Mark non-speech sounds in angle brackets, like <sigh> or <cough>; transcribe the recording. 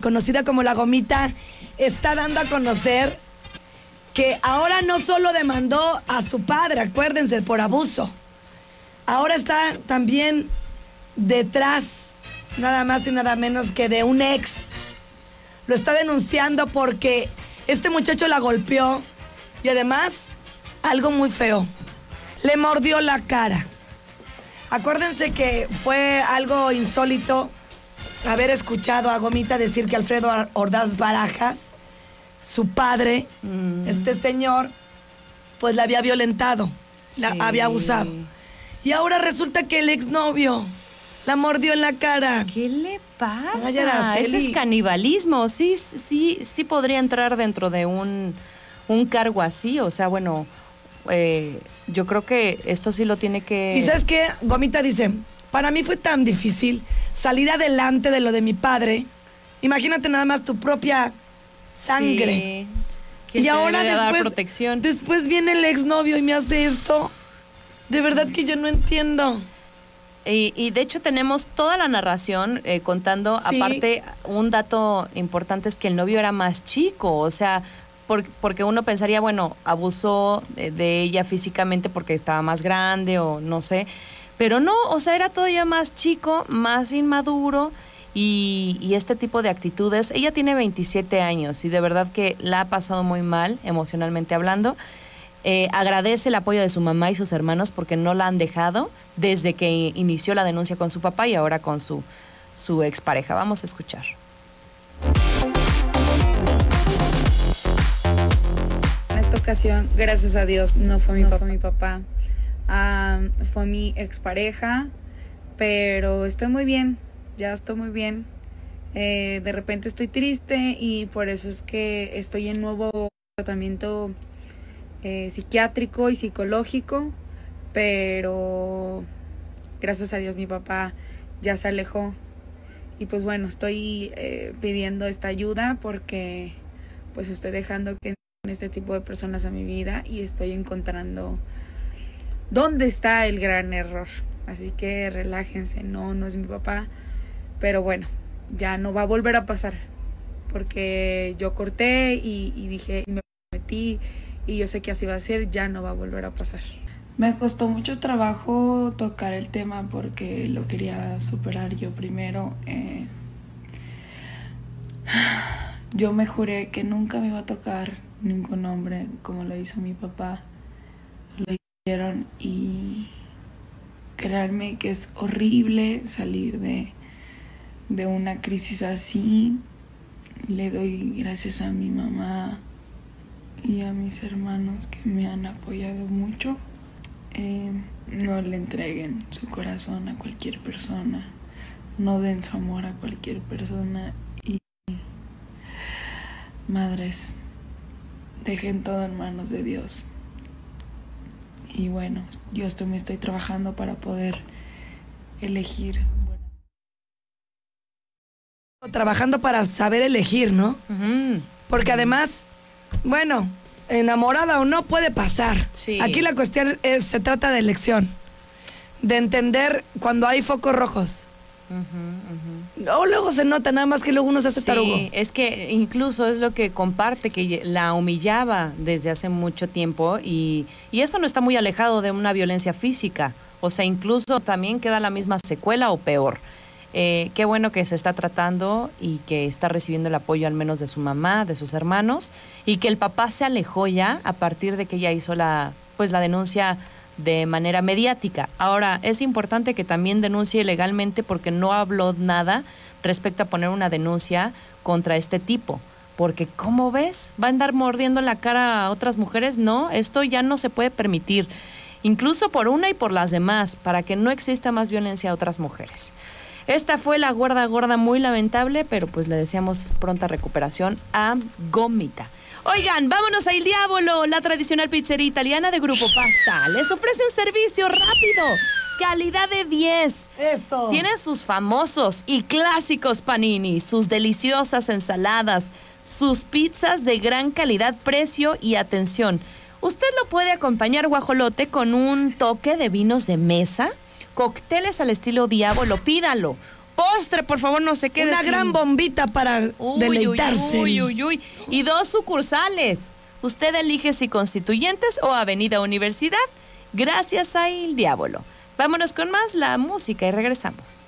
conocida como La Gomita, está dando a conocer que ahora no solo demandó a su padre, acuérdense, por abuso, ahora está también detrás, nada más y nada menos que de un ex. Lo está denunciando porque este muchacho la golpeó y además algo muy feo. Le mordió la cara. Acuérdense que fue algo insólito haber escuchado a Gomita decir que Alfredo Ordaz Barajas, su padre, mm. este señor, pues la había violentado, la había abusado. Y ahora resulta que el exnovio la mordió en la cara. ¿Qué le pasa? Eso es canibalismo. Sí, sí, sí podría entrar dentro de un, un cargo así. O sea, bueno, eh, yo creo que esto sí lo tiene que... ¿Y sabes qué? Gomita dice, para mí fue tan difícil salir adelante de lo de mi padre. Imagínate nada más tu propia sangre. y ahora después, protección. después viene el exnovio y me hace esto. De verdad que yo no entiendo. Y, de hecho tenemos toda la narración eh, contando, aparte, un dato importante es que el novio era más chico, o sea, porque uno pensaría, bueno, abusó de, ella físicamente porque estaba más grande o no sé, pero no, o sea, era todavía más chico, más inmaduro. Y, y, este tipo de actitudes. Ella tiene 27 años y de verdad que la ha pasado muy mal, emocionalmente hablando. Eh, agradece el apoyo de su mamá y sus hermanos porque no la han dejado desde que inició la denuncia con su papá y ahora con su, su expareja. Vamos a escuchar. En esta ocasión, gracias a Dios, no fue mi papá, mi papá. Fue mi expareja, pero estoy muy bien, ya estoy muy bien. Eh, de repente estoy triste y por eso es que estoy en nuevo tratamiento eh, psiquiátrico y psicológico, pero gracias a Dios mi papá ya se alejó. Y pues bueno, estoy eh, pidiendo esta ayuda porque pues estoy dejando que este tipo de personas a mi vida y estoy encontrando dónde está el gran error. Así que relájense, no, no es mi papá, pero bueno, ya no va a volver a pasar porque yo corté y, dije, y me metí y yo sé que así va a ser, ya no va a volver a pasar. Me costó mucho trabajo tocar el tema porque lo quería superar yo primero. Eh, <sighs> yo me juré que nunca me iba a tocar ningún hombre como lo hizo mi papá. Y creerme que es horrible salir de, de una crisis así. Le doy gracias a mi mamá y a mis hermanos que me han apoyado mucho. Eh, no le entreguen su corazón a cualquier persona, no den su amor a cualquier persona y madres, dejen todo en manos de Dios. Y bueno, yo estoy, me estoy trabajando para poder elegir. Trabajando para saber elegir, ¿no? Porque además bueno, enamorada o no puede pasar. Aquí la cuestión es, se trata de elección, de entender cuando hay focos rojos. No, luego se nota, nada más que luego uno se hace sí, Es que incluso es lo que comparte, que la humillaba desde hace mucho tiempo y, y eso no está muy alejado de una violencia física. O sea, incluso también queda la misma secuela o peor. Eh, qué bueno que se está tratando y que está recibiendo el apoyo al menos de su mamá, de sus hermanos, y que el papá se alejó ya a partir de que ella hizo la, pues, la denuncia de manera mediática. Ahora, es importante que también denuncie legalmente porque no habló nada respecto a poner una denuncia contra este tipo. Porque, ¿cómo ves? ¿Va a andar mordiendo la cara a otras mujeres? No, esto ya no se puede permitir, incluso por una y por las demás, para que no exista más violencia a otras mujeres. Esta fue la guarda gorda muy lamentable, pero pues le deseamos pronta recuperación a Gomita. Oigan, vámonos a Il Diavolo, la tradicional pizzería italiana de Grupo Pasta. Les ofrece un servicio rápido, calidad de 10. Eso. Tiene sus famosos y clásicos panini, sus deliciosas ensaladas, sus pizzas de gran calidad, precio y atención. Usted lo puede acompañar guajolote con un toque de vinos de mesa Cócteles al estilo Diablo, pídalo. Postre, por favor, no se quede Una sin- gran bombita para Uy, deleitarse. Uy, uy, uy. Y dos sucursales. Usted elige si Constituyentes o Avenida Universidad, gracias a Il Diablo. Vámonos con más la música y regresamos.